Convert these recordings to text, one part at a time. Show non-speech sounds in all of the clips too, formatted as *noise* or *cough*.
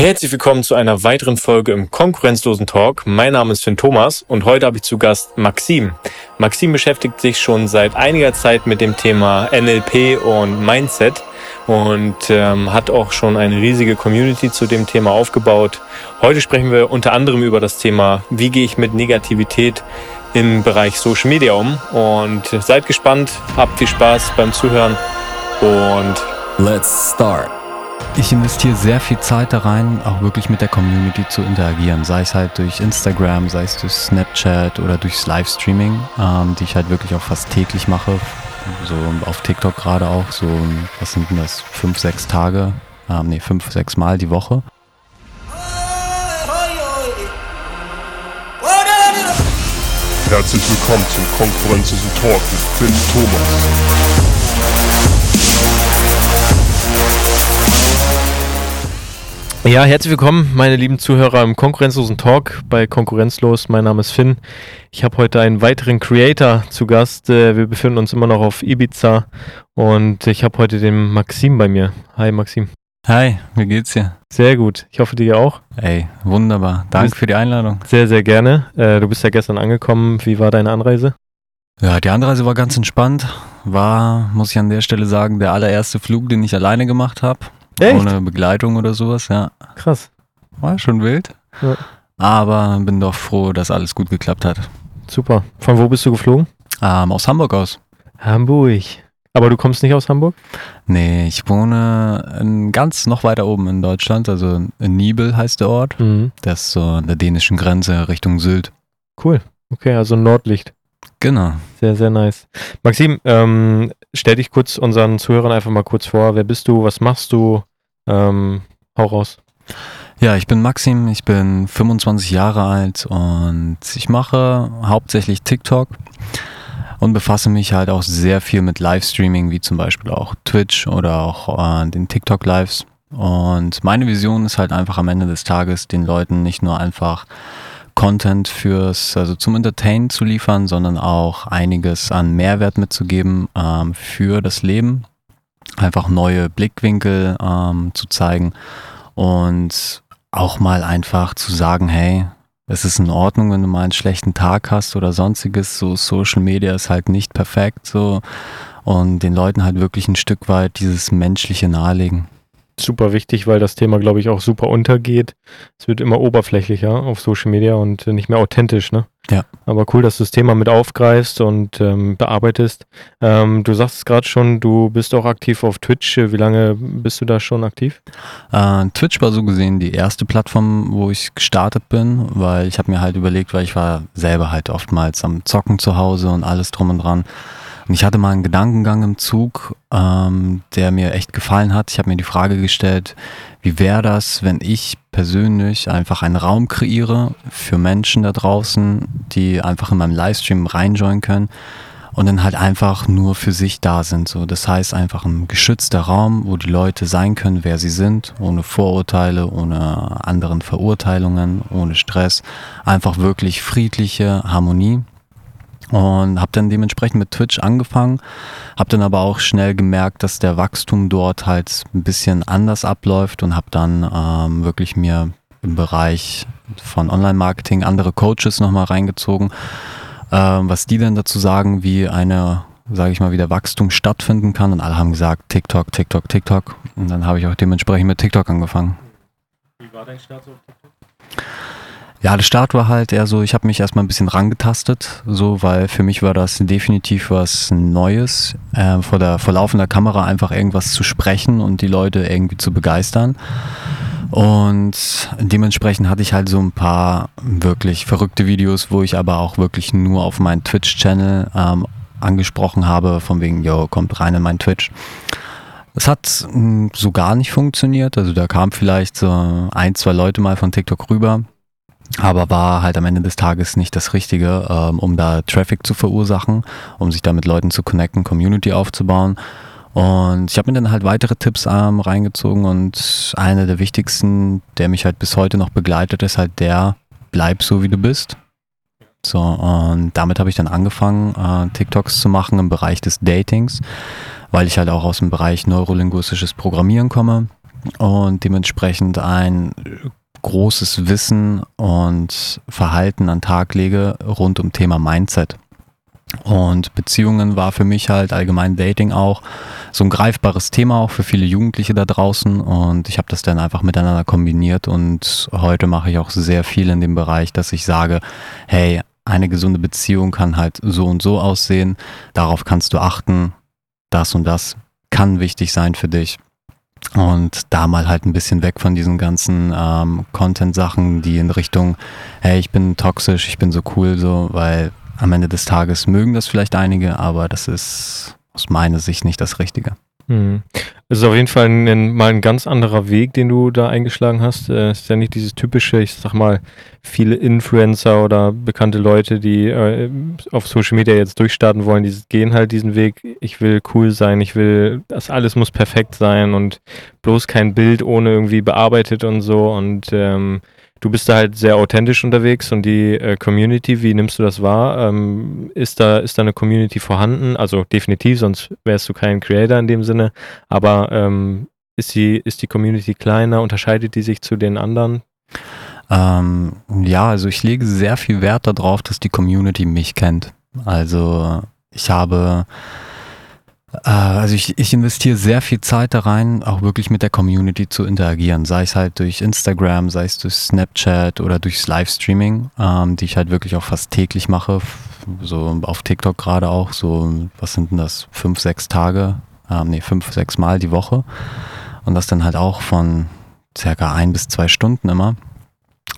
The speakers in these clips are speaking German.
Herzlich willkommen zu einer weiteren Folge im konkurrenzlosen Talk. Mein Name ist Finn Thomas und heute habe ich zu Gast Maxim. Maxim beschäftigt sich schon seit einiger Zeit mit dem Thema NLP und Mindset und ähm, hat auch schon eine riesige Community zu dem Thema aufgebaut. Heute sprechen wir unter anderem über das Thema, wie gehe ich mit Negativität im Bereich Social Media um. Und seid gespannt, habt viel Spaß beim Zuhören und let's start. Ich investiere sehr viel Zeit da rein, auch wirklich mit der Community zu interagieren, sei es halt durch Instagram, sei es durch Snapchat oder durchs Livestreaming, ähm, die ich halt wirklich auch fast täglich mache, so auf TikTok gerade auch, so, was sind denn das, fünf, sechs Tage, ähm, nee, fünf, sechs Mal die Woche. Herzlich willkommen zum Konkurrenzlosen Talk mit Finn Thomas. Ja, herzlich willkommen, meine lieben Zuhörer im konkurrenzlosen Talk bei Konkurrenzlos. Mein Name ist Finn. Ich habe heute einen weiteren Creator zu Gast. Äh, wir befinden uns immer noch auf Ibiza und ich habe heute den Maxim bei mir. Hi Maxim. Hi, wie geht's dir? Sehr gut. Ich hoffe dir auch. Ey, wunderbar. Danke für die Einladung. Sehr, sehr gerne. Äh, du bist ja gestern angekommen. Wie war deine Anreise? Ja, die Anreise war ganz entspannt. War, muss ich an der Stelle sagen, der allererste Flug, den ich alleine gemacht habe. Echt? Ohne Begleitung oder sowas, ja. Krass. War schon wild. Ja. Aber bin doch froh, dass alles gut geklappt hat. Super. Von wo bist du geflogen? Ähm, aus Hamburg aus. Hamburg. Aber du kommst nicht aus Hamburg? Nee, ich wohne in, ganz noch weiter oben in Deutschland, also in Nibel heißt der Ort. Mhm. Das ist so an der dänischen Grenze Richtung Sylt. Cool. Okay, also Nordlicht. Genau. Sehr, sehr nice. Maxim, ähm, stell dich kurz unseren Zuhörern einfach mal kurz vor. Wer bist du? Was machst du? Ähm, hau raus. Ja, ich bin Maxim, ich bin 25 Jahre alt und ich mache hauptsächlich TikTok und befasse mich halt auch sehr viel mit Livestreaming, wie zum Beispiel auch Twitch oder auch äh, den TikTok-Lives. Und meine Vision ist halt einfach am Ende des Tages den Leuten nicht nur einfach Content fürs, also zum Entertain zu liefern, sondern auch einiges an Mehrwert mitzugeben ähm, für das Leben einfach neue Blickwinkel ähm, zu zeigen und auch mal einfach zu sagen, hey, es ist in Ordnung, wenn du mal einen schlechten Tag hast oder sonstiges. So Social Media ist halt nicht perfekt so und den Leuten halt wirklich ein Stück weit dieses Menschliche nahelegen super wichtig, weil das Thema, glaube ich, auch super untergeht. Es wird immer oberflächlicher auf Social Media und nicht mehr authentisch, ne? Ja. Aber cool, dass du das Thema mit aufgreifst und ähm, bearbeitest. Ähm, du sagst gerade schon, du bist auch aktiv auf Twitch. Wie lange bist du da schon aktiv? Äh, Twitch war so gesehen die erste Plattform, wo ich gestartet bin, weil ich habe mir halt überlegt, weil ich war selber halt oftmals am Zocken zu Hause und alles drum und dran. Und ich hatte mal einen Gedankengang im Zug, ähm, der mir echt gefallen hat. Ich habe mir die Frage gestellt, wie wäre das, wenn ich persönlich einfach einen Raum kreiere für Menschen da draußen, die einfach in meinem Livestream reinjoinen können und dann halt einfach nur für sich da sind. So, das heißt einfach ein geschützter Raum, wo die Leute sein können, wer sie sind, ohne Vorurteile, ohne anderen Verurteilungen, ohne Stress, einfach wirklich friedliche Harmonie und habe dann dementsprechend mit Twitch angefangen, habe dann aber auch schnell gemerkt, dass der Wachstum dort halt ein bisschen anders abläuft und habe dann ähm, wirklich mir im Bereich von Online-Marketing andere Coaches nochmal reingezogen, ähm, was die denn dazu sagen, wie eine, sage ich mal, wie der Wachstum stattfinden kann und alle haben gesagt, TikTok, TikTok, TikTok und dann habe ich auch dementsprechend mit TikTok angefangen. Wie war dein Start so auf TikTok? Ja, der Start war halt eher so, ich habe mich erstmal ein bisschen rangetastet, so, weil für mich war das definitiv was Neues, äh, vor der vor laufender Kamera einfach irgendwas zu sprechen und die Leute irgendwie zu begeistern. Und dementsprechend hatte ich halt so ein paar wirklich verrückte Videos, wo ich aber auch wirklich nur auf meinen Twitch-Channel ähm, angesprochen habe, von wegen, yo, kommt rein in meinen Twitch. Es hat hm, so gar nicht funktioniert. Also da kamen vielleicht so ein, zwei Leute mal von TikTok rüber aber war halt am Ende des Tages nicht das Richtige, ähm, um da Traffic zu verursachen, um sich da mit Leuten zu connecten, Community aufzubauen. Und ich habe mir dann halt weitere Tipps ähm, reingezogen und einer der wichtigsten, der mich halt bis heute noch begleitet, ist halt der, bleib so wie du bist. So, und damit habe ich dann angefangen, äh, TikToks zu machen im Bereich des Datings, weil ich halt auch aus dem Bereich neurolinguistisches Programmieren komme und dementsprechend ein großes Wissen und Verhalten an Tag lege rund um Thema Mindset. Und Beziehungen war für mich halt allgemein Dating auch so ein greifbares Thema auch für viele Jugendliche da draußen und ich habe das dann einfach miteinander kombiniert und heute mache ich auch sehr viel in dem Bereich, dass ich sage, hey, eine gesunde Beziehung kann halt so und so aussehen, darauf kannst du achten, das und das kann wichtig sein für dich. Und da mal halt ein bisschen weg von diesen ganzen ähm, Content-Sachen, die in Richtung, hey, ich bin toxisch, ich bin so cool, so, weil am Ende des Tages mögen das vielleicht einige, aber das ist aus meiner Sicht nicht das Richtige. Mhm. Es ist auf jeden Fall ein, mal ein ganz anderer Weg, den du da eingeschlagen hast. Es ist ja nicht dieses typische, ich sag mal, viele Influencer oder bekannte Leute, die äh, auf Social Media jetzt durchstarten wollen, die gehen halt diesen Weg. Ich will cool sein, ich will, das alles muss perfekt sein und bloß kein Bild ohne irgendwie bearbeitet und so. Und ähm, Du bist da halt sehr authentisch unterwegs und die äh, Community, wie nimmst du das wahr? Ähm, ist, da, ist da eine Community vorhanden? Also definitiv, sonst wärst du kein Creator in dem Sinne. Aber ähm, ist, die, ist die Community kleiner? Unterscheidet die sich zu den anderen? Ähm, ja, also ich lege sehr viel Wert darauf, dass die Community mich kennt. Also ich habe also ich, ich investiere sehr viel Zeit da rein, auch wirklich mit der Community zu interagieren, sei es halt durch Instagram, sei es durch Snapchat oder durchs Livestreaming, ähm, die ich halt wirklich auch fast täglich mache, so auf TikTok gerade auch, so, was sind denn das, fünf, sechs Tage, ähm, nee, fünf, sechs Mal die Woche. Und das dann halt auch von circa ein bis zwei Stunden immer.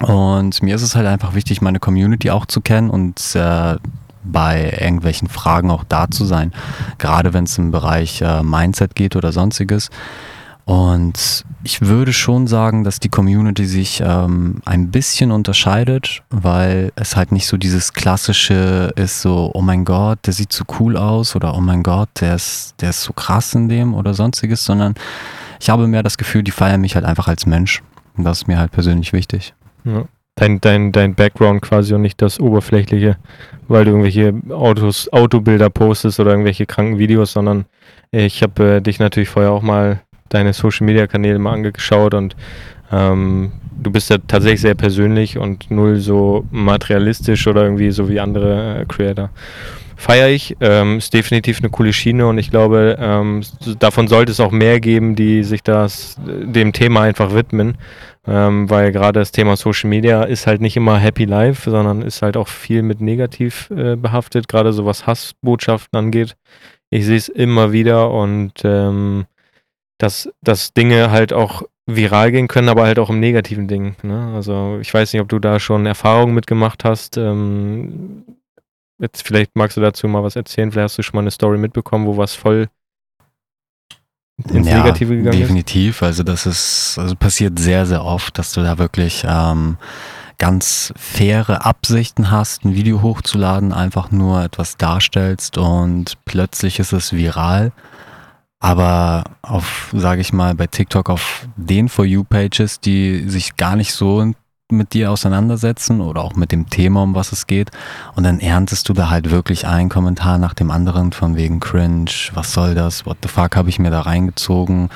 Und mir ist es halt einfach wichtig, meine Community auch zu kennen und äh, bei irgendwelchen Fragen auch da zu sein, gerade wenn es im Bereich äh, Mindset geht oder sonstiges. Und ich würde schon sagen, dass die Community sich ähm, ein bisschen unterscheidet, weil es halt nicht so dieses klassische ist, so, oh mein Gott, der sieht so cool aus oder oh mein Gott, der ist, der ist so krass in dem oder sonstiges, sondern ich habe mehr das Gefühl, die feiern mich halt einfach als Mensch. Und das ist mir halt persönlich wichtig. Ja dein, dein, dein Background quasi und nicht das Oberflächliche, weil du irgendwelche Autos, Autobilder postest oder irgendwelche kranken Videos, sondern ich habe äh, dich natürlich vorher auch mal deine Social Media Kanäle mal angeschaut und ähm, du bist ja tatsächlich sehr persönlich und null so materialistisch oder irgendwie so wie andere äh, Creator. Feiere ich, ähm, ist definitiv eine coole Schiene und ich glaube, ähm, davon sollte es auch mehr geben, die sich das dem Thema einfach widmen ähm, weil gerade das Thema Social Media ist halt nicht immer Happy Life, sondern ist halt auch viel mit negativ äh, behaftet, gerade so was Hassbotschaften angeht. Ich sehe es immer wieder und ähm, dass, dass Dinge halt auch viral gehen können, aber halt auch im negativen Ding. Ne? Also ich weiß nicht, ob du da schon Erfahrungen mitgemacht hast. Ähm, jetzt vielleicht magst du dazu mal was erzählen. Vielleicht hast du schon mal eine Story mitbekommen, wo was voll ins ja, Negative gegangen definitiv. ist? Also das ist, also passiert sehr, sehr oft, dass du da wirklich ähm, ganz faire Absichten hast, ein Video hochzuladen, einfach nur etwas darstellst und plötzlich ist es viral. Aber auf, sage ich mal, bei TikTok auf den For You-Pages, die sich gar nicht so mit dir auseinandersetzen oder auch mit dem Thema, um was es geht. Und dann erntest du da halt wirklich einen Kommentar nach dem anderen von wegen Cringe, was soll das, what the fuck habe ich mir da reingezogen.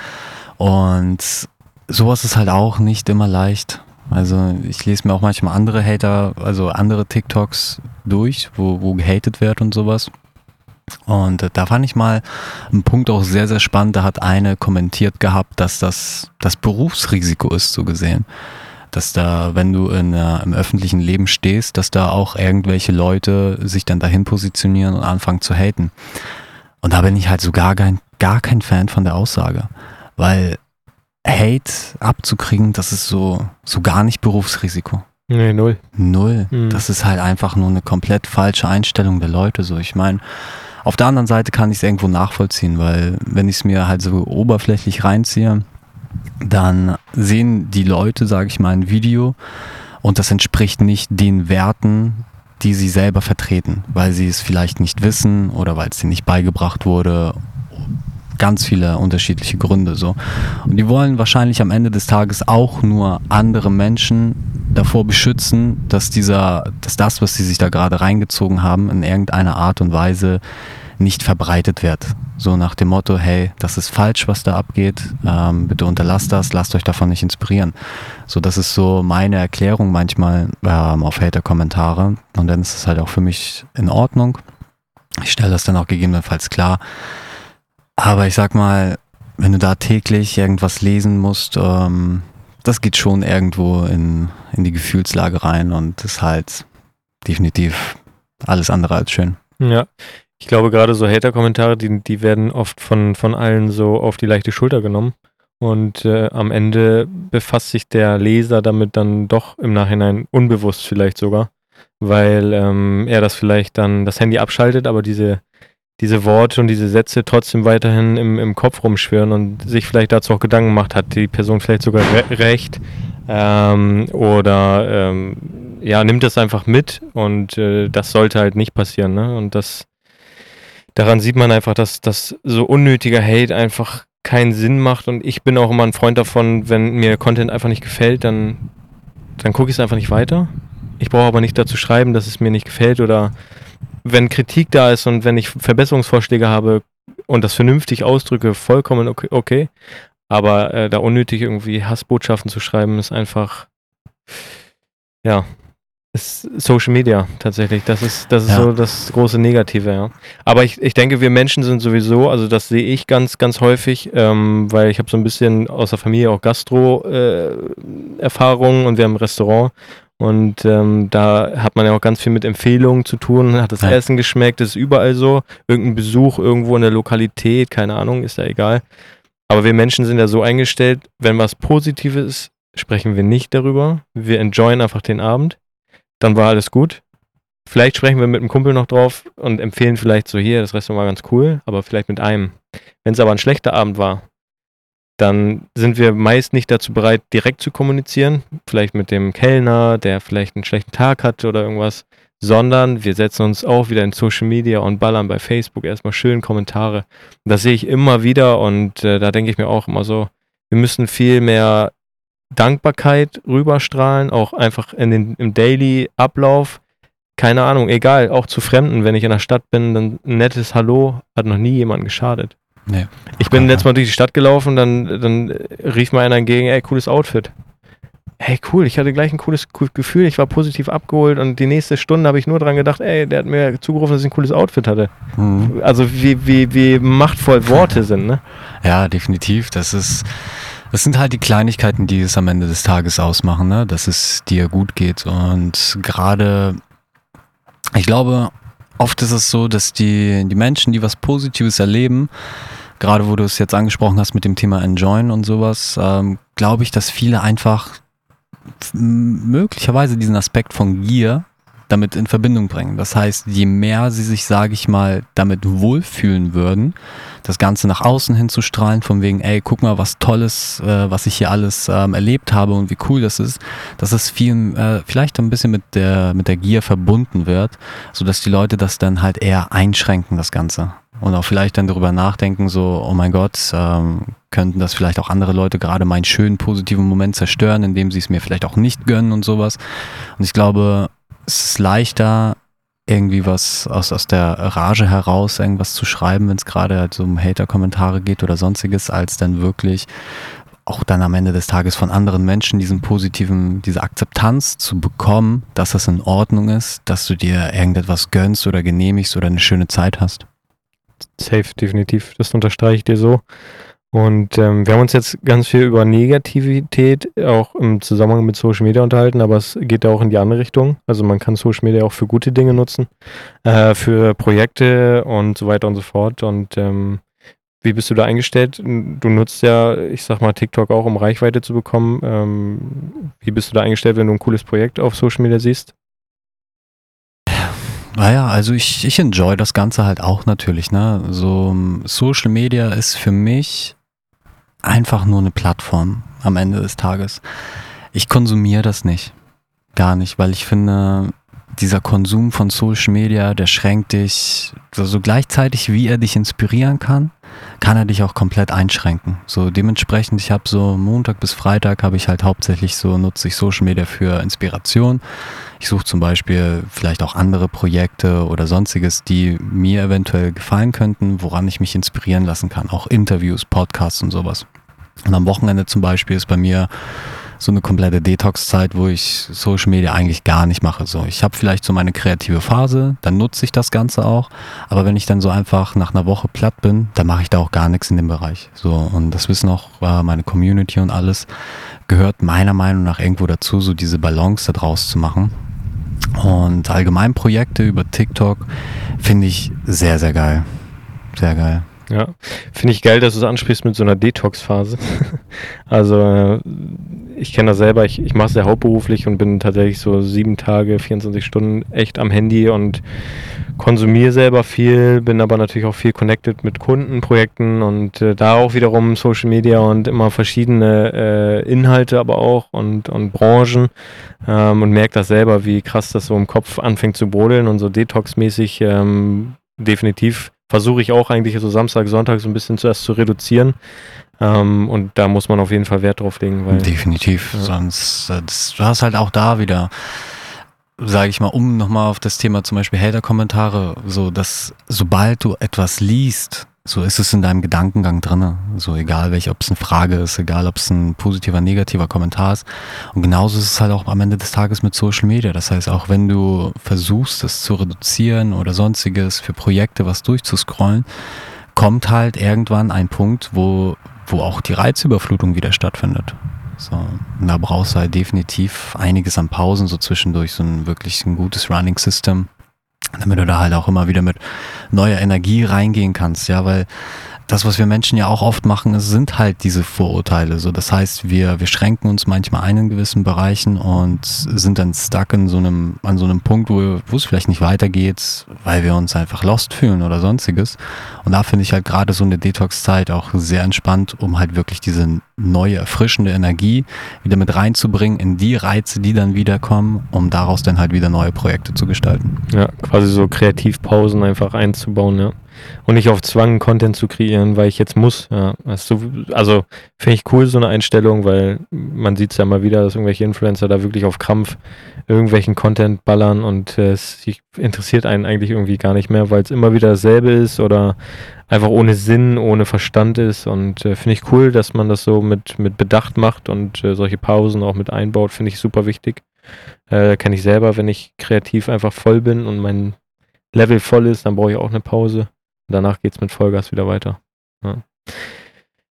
Und sowas ist halt auch nicht immer leicht. Also ich lese mir auch manchmal andere Hater, also andere TikToks durch, wo, wo gehatet wird und sowas. Und äh, da fand ich mal einen Punkt auch sehr, sehr spannend. Da hat eine kommentiert gehabt, dass das das Berufsrisiko ist, so gesehen dass da, wenn du in, äh, im öffentlichen Leben stehst, dass da auch irgendwelche Leute sich dann dahin positionieren und anfangen zu haten. Und da bin ich halt so gar kein, gar kein Fan von der Aussage, weil Hate abzukriegen, das ist so, so gar nicht Berufsrisiko. Nee, null. Null. Mhm. Das ist halt einfach nur eine komplett falsche Einstellung der Leute. So, ich meine, auf der anderen Seite kann ich es irgendwo nachvollziehen, weil wenn ich es mir halt so oberflächlich reinziehe, dann sehen die Leute, sage ich mal, ein Video und das entspricht nicht den Werten, die sie selber vertreten, weil sie es vielleicht nicht wissen oder weil es ihnen nicht beigebracht wurde. Ganz viele unterschiedliche Gründe so. Und die wollen wahrscheinlich am Ende des Tages auch nur andere Menschen davor beschützen, dass dieser, dass das, was sie sich da gerade reingezogen haben, in irgendeiner Art und Weise nicht verbreitet wird. So nach dem Motto, hey, das ist falsch, was da abgeht, ähm, bitte unterlasst das, lasst euch davon nicht inspirieren. So, das ist so meine Erklärung manchmal ähm, auf Hater-Kommentare und dann ist es halt auch für mich in Ordnung. Ich stelle das dann auch gegebenenfalls klar. Aber ich sag mal, wenn du da täglich irgendwas lesen musst, ähm, das geht schon irgendwo in, in die Gefühlslage rein und ist halt definitiv alles andere als schön. Ja, ich glaube gerade so Hater-Kommentare, die, die werden oft von, von allen so auf die leichte Schulter genommen. Und äh, am Ende befasst sich der Leser damit dann doch im Nachhinein unbewusst vielleicht sogar, weil ähm, er das vielleicht dann das Handy abschaltet, aber diese, diese Worte und diese Sätze trotzdem weiterhin im, im Kopf rumschwirren und sich vielleicht dazu auch Gedanken gemacht hat, die Person vielleicht sogar re recht ähm, oder ähm, ja, nimmt das einfach mit und äh, das sollte halt nicht passieren. Ne? Und das daran sieht man einfach, dass, dass so unnötiger Hate einfach keinen Sinn macht. Und ich bin auch immer ein Freund davon, wenn mir Content einfach nicht gefällt, dann, dann gucke ich es einfach nicht weiter. Ich brauche aber nicht dazu schreiben, dass es mir nicht gefällt oder wenn Kritik da ist und wenn ich Verbesserungsvorschläge habe und das vernünftig ausdrücke, vollkommen okay. okay. Aber äh, da unnötig irgendwie Hassbotschaften zu schreiben, ist einfach, ja, Social Media tatsächlich. Das ist, das ist ja. so das große Negative, ja. Aber ich, ich denke, wir Menschen sind sowieso, also das sehe ich ganz, ganz häufig, ähm, weil ich habe so ein bisschen aus der Familie auch Gastro-Erfahrungen äh, und wir haben ein Restaurant. Und ähm, da hat man ja auch ganz viel mit Empfehlungen zu tun. Hat das ja. Essen geschmeckt? Das ist überall so. Irgendein Besuch irgendwo in der Lokalität, keine Ahnung, ist ja egal. Aber wir Menschen sind ja so eingestellt, wenn was Positives ist, sprechen wir nicht darüber. Wir enjoyen einfach den Abend dann war alles gut. Vielleicht sprechen wir mit einem Kumpel noch drauf und empfehlen vielleicht so hier, das Restaurant war ganz cool, aber vielleicht mit einem. Wenn es aber ein schlechter Abend war, dann sind wir meist nicht dazu bereit, direkt zu kommunizieren, vielleicht mit dem Kellner, der vielleicht einen schlechten Tag hatte oder irgendwas, sondern wir setzen uns auch wieder in Social Media und ballern bei Facebook erstmal schön Kommentare. Das sehe ich immer wieder und äh, da denke ich mir auch immer so, wir müssen viel mehr Dankbarkeit rüberstrahlen, auch einfach in den, im Daily-Ablauf. Keine Ahnung, egal, auch zu Fremden, wenn ich in der Stadt bin, dann ein nettes Hallo hat noch nie jemand geschadet. Nee, ich bin letztes Mal durch die Stadt gelaufen, dann, dann rief mir einer entgegen, ey, cooles Outfit. Hey, cool, ich hatte gleich ein cooles Gefühl, ich war positiv abgeholt und die nächste Stunde habe ich nur dran gedacht, ey, der hat mir zugerufen, dass ich ein cooles Outfit hatte. Mhm. Also wie, wie, wie machtvoll Worte sind, ne? Ja, definitiv. Das ist das sind halt die Kleinigkeiten, die es am Ende des Tages ausmachen, ne? dass es dir gut geht. Und gerade, ich glaube, oft ist es so, dass die, die Menschen, die was Positives erleben, gerade wo du es jetzt angesprochen hast mit dem Thema Enjoyen und sowas, ähm, glaube ich, dass viele einfach möglicherweise diesen Aspekt von Gier damit in Verbindung bringen. Das heißt, je mehr sie sich, sage ich mal, damit wohlfühlen würden, das Ganze nach außen hin zu strahlen, von wegen, ey, guck mal, was Tolles, äh, was ich hier alles ähm, erlebt habe und wie cool das ist, dass es viel, äh, vielleicht ein bisschen mit der, mit der Gier verbunden wird, sodass die Leute das dann halt eher einschränken, das Ganze. Und auch vielleicht dann darüber nachdenken, so, oh mein Gott, ähm, könnten das vielleicht auch andere Leute gerade meinen schönen positiven Moment zerstören, indem sie es mir vielleicht auch nicht gönnen und sowas. Und ich glaube, es ist leichter, irgendwie was aus, aus der Rage heraus irgendwas zu schreiben, wenn es gerade halt so um Hater-Kommentare geht oder sonstiges, als dann wirklich auch dann am Ende des Tages von anderen Menschen diesen positiven, diese Akzeptanz zu bekommen, dass das in Ordnung ist, dass du dir irgendetwas gönnst oder genehmigst oder eine schöne Zeit hast. Safe, definitiv. Das unterstreiche ich dir so. Und ähm, wir haben uns jetzt ganz viel über Negativität auch im Zusammenhang mit Social Media unterhalten, aber es geht ja auch in die andere Richtung. Also man kann Social Media auch für gute Dinge nutzen, äh, für Projekte und so weiter und so fort. Und ähm, wie bist du da eingestellt? Du nutzt ja, ich sag mal, TikTok auch, um Reichweite zu bekommen. Ähm, wie bist du da eingestellt, wenn du ein cooles Projekt auf Social Media siehst? Naja, also ich, ich enjoy das Ganze halt auch natürlich. Ne? So Social Media ist für mich einfach nur eine Plattform am Ende des Tages. Ich konsumiere das nicht. Gar nicht, weil ich finde, dieser Konsum von Social Media, der schränkt dich so, so gleichzeitig, wie er dich inspirieren kann, kann er dich auch komplett einschränken. So dementsprechend, ich habe so Montag bis Freitag habe ich halt hauptsächlich so nutze ich Social Media für Inspiration. Ich suche zum Beispiel vielleicht auch andere Projekte oder sonstiges, die mir eventuell gefallen könnten, woran ich mich inspirieren lassen kann. Auch Interviews, Podcasts und sowas. Und am Wochenende zum Beispiel ist bei mir so eine komplette Detox-Zeit, wo ich Social Media eigentlich gar nicht mache. So, ich habe vielleicht so meine kreative Phase, dann nutze ich das Ganze auch. Aber wenn ich dann so einfach nach einer Woche platt bin, dann mache ich da auch gar nichts in dem Bereich. So, und das wissen auch äh, meine Community und alles, gehört meiner Meinung nach irgendwo dazu, so diese Balance da draus zu machen. Und allgemein Projekte über TikTok finde ich sehr, sehr geil. Sehr geil. Ja, finde ich geil, dass du es ansprichst mit so einer Detox-Phase. *laughs* also äh, ich kenne das selber, ich, ich mache es ja hauptberuflich und bin tatsächlich so sieben Tage, 24 Stunden echt am Handy und konsumiere selber viel, bin aber natürlich auch viel connected mit Kundenprojekten und äh, da auch wiederum Social Media und immer verschiedene äh, Inhalte aber auch und, und Branchen ähm, und merke das selber, wie krass das so im Kopf anfängt zu brodeln und so Detox-mäßig ähm, definitiv versuche ich auch eigentlich so Samstag, Sonntag so ein bisschen zuerst zu reduzieren. Ähm, und da muss man auf jeden Fall Wert drauf legen. Weil, Definitiv, ja. sonst äh, das, du hast halt auch da wieder, sage ich mal, um nochmal auf das Thema zum Beispiel Hater-Kommentare, so dass sobald du etwas liest, so ist es in deinem Gedankengang drinne. So egal welche, ob es eine Frage ist, egal ob es ein positiver, negativer Kommentar ist. Und genauso ist es halt auch am Ende des Tages mit Social Media. Das heißt, auch wenn du versuchst, es zu reduzieren oder sonstiges für Projekte was durchzuscrollen, kommt halt irgendwann ein Punkt, wo, wo auch die Reizüberflutung wieder stattfindet. So, da brauchst du halt definitiv einiges an Pausen so zwischendurch, so ein wirklich ein gutes Running System damit du da halt auch immer wieder mit neuer Energie reingehen kannst, ja, weil das, was wir Menschen ja auch oft machen, sind halt diese Vorurteile. So, das heißt, wir, wir schränken uns manchmal ein in gewissen Bereichen und sind dann stuck in so einem, an so einem Punkt, wo, wo es vielleicht nicht weitergeht, weil wir uns einfach lost fühlen oder sonstiges. Und da finde ich halt gerade so eine Detox-Zeit auch sehr entspannt, um halt wirklich diese neue, erfrischende Energie wieder mit reinzubringen in die Reize, die dann wiederkommen, um daraus dann halt wieder neue Projekte zu gestalten. Ja, quasi so Kreativpausen einfach einzubauen, ja und nicht auf Zwang Content zu kreieren, weil ich jetzt muss. Ja. Also, also finde ich cool, so eine Einstellung, weil man sieht es ja mal wieder, dass irgendwelche Influencer da wirklich auf Krampf irgendwelchen Content ballern und äh, es interessiert einen eigentlich irgendwie gar nicht mehr, weil es immer wieder dasselbe ist oder einfach ohne Sinn, ohne Verstand ist. Und äh, finde ich cool, dass man das so mit, mit Bedacht macht und äh, solche Pausen auch mit einbaut, finde ich super wichtig. Äh, Kenne ich selber, wenn ich kreativ einfach voll bin und mein Level voll ist, dann brauche ich auch eine Pause. Danach geht es mit Vollgas wieder weiter. Ja.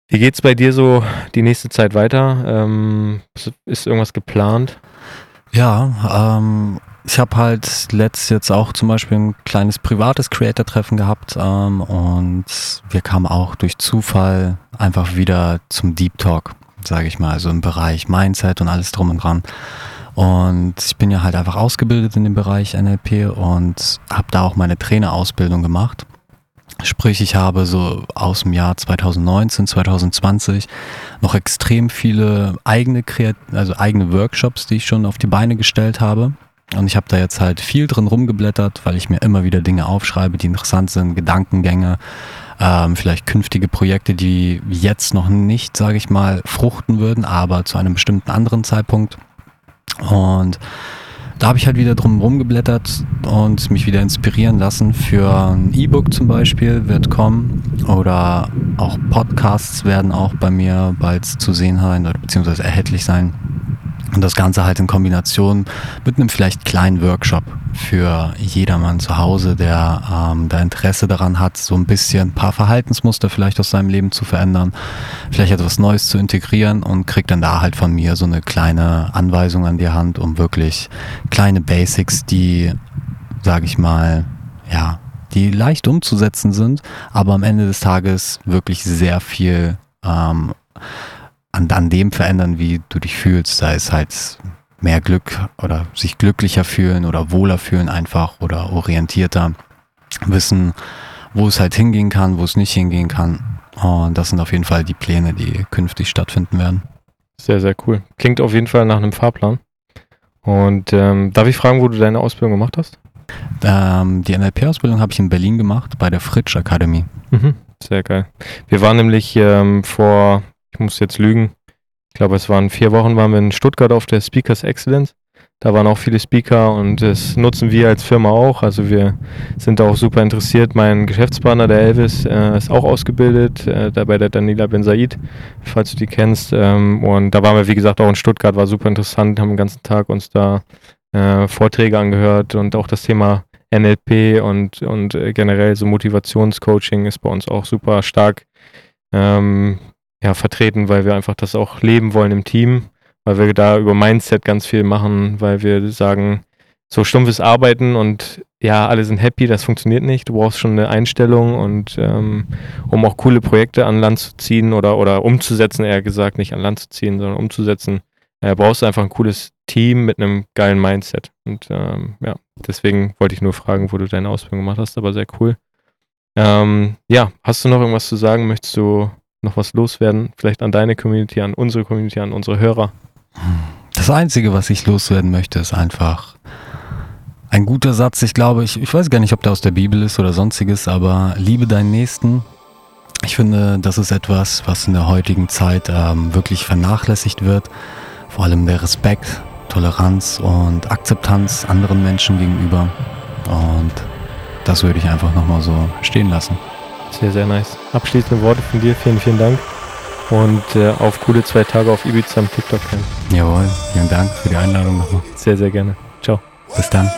Wie geht es bei dir so die nächste Zeit weiter? Ähm, ist irgendwas geplant? Ja, ähm, ich habe halt letzt jetzt auch zum Beispiel ein kleines privates Creator-Treffen gehabt ähm, und wir kamen auch durch Zufall einfach wieder zum Deep Talk, sage ich mal, also im Bereich Mindset und alles drum und dran. Und ich bin ja halt einfach ausgebildet in dem Bereich NLP und habe da auch meine Trainerausbildung gemacht. Sprich, ich habe so aus dem Jahr 2019, 2020 noch extrem viele eigene, Kreat also eigene Workshops, die ich schon auf die Beine gestellt habe. Und ich habe da jetzt halt viel drin rumgeblättert, weil ich mir immer wieder Dinge aufschreibe, die interessant sind, Gedankengänge, ähm, vielleicht künftige Projekte, die jetzt noch nicht, sage ich mal, fruchten würden, aber zu einem bestimmten anderen Zeitpunkt. Und da habe ich halt wieder drum rumgeblättert und mich wieder inspirieren lassen für ein E-Book zum Beispiel wird kommen oder auch Podcasts werden auch bei mir bald zu sehen sein oder beziehungsweise erhältlich sein. Und das Ganze halt in Kombination mit einem vielleicht kleinen Workshop für jedermann zu Hause, der ähm, da Interesse daran hat, so ein bisschen ein paar Verhaltensmuster vielleicht aus seinem Leben zu verändern, vielleicht etwas Neues zu integrieren und kriegt dann da halt von mir so eine kleine Anweisung an die Hand, um wirklich kleine Basics, die, sage ich mal, ja, die leicht umzusetzen sind, aber am Ende des Tages wirklich sehr viel ähm, an, an dem verändern, wie du dich fühlst, sei es halt mehr Glück oder sich glücklicher fühlen oder wohler fühlen einfach oder orientierter wissen, wo es halt hingehen kann, wo es nicht hingehen kann. Und das sind auf jeden Fall die Pläne, die künftig stattfinden werden. Sehr, sehr cool. Klingt auf jeden Fall nach einem Fahrplan. Und ähm, darf ich fragen, wo du deine Ausbildung gemacht hast? Ähm, die NLP-Ausbildung habe ich in Berlin gemacht, bei der Fritsch Academy. Mhm, sehr geil. Wir waren nämlich ähm, vor, ich muss jetzt lügen, ich glaube, es waren vier Wochen, waren wir in Stuttgart auf der Speakers Excellence. Da waren auch viele Speaker und das nutzen wir als Firma auch. Also wir sind da auch super interessiert. Mein Geschäftspartner, der Elvis, äh, ist auch ausgebildet, äh, da bei der Danila Ben Said, falls du die kennst. Ähm, und da waren wir, wie gesagt, auch in Stuttgart, war super interessant, haben den ganzen Tag uns da äh, Vorträge angehört und auch das Thema NLP und, und äh, generell so Motivationscoaching ist bei uns auch super stark ähm, ja, vertreten, weil wir einfach das auch leben wollen im Team weil wir da über Mindset ganz viel machen, weil wir sagen, so stumpfes Arbeiten und ja, alle sind happy, das funktioniert nicht. Du brauchst schon eine Einstellung und ähm, um auch coole Projekte an Land zu ziehen oder, oder umzusetzen, eher gesagt, nicht an Land zu ziehen, sondern umzusetzen, äh, brauchst du einfach ein cooles Team mit einem geilen Mindset. Und ähm, ja, deswegen wollte ich nur fragen, wo du deine Ausbildung gemacht hast, aber sehr cool. Ähm, ja, hast du noch irgendwas zu sagen? Möchtest du noch was loswerden? Vielleicht an deine Community, an unsere Community, an unsere Hörer? Das Einzige, was ich loswerden möchte, ist einfach ein guter Satz. Ich glaube, ich, ich weiß gar nicht, ob der aus der Bibel ist oder sonstiges, aber liebe deinen Nächsten. Ich finde, das ist etwas, was in der heutigen Zeit ähm, wirklich vernachlässigt wird. Vor allem der Respekt, Toleranz und Akzeptanz anderen Menschen gegenüber. Und das würde ich einfach nochmal so stehen lassen. Sehr, sehr nice. Abschließende Worte von dir. Vielen, vielen Dank und äh, auf coole zwei Tage auf Ibiza am TikTok-Camp. Jawohl, vielen Dank für die Einladung nochmal. Sehr, sehr gerne. Ciao. Bis dann.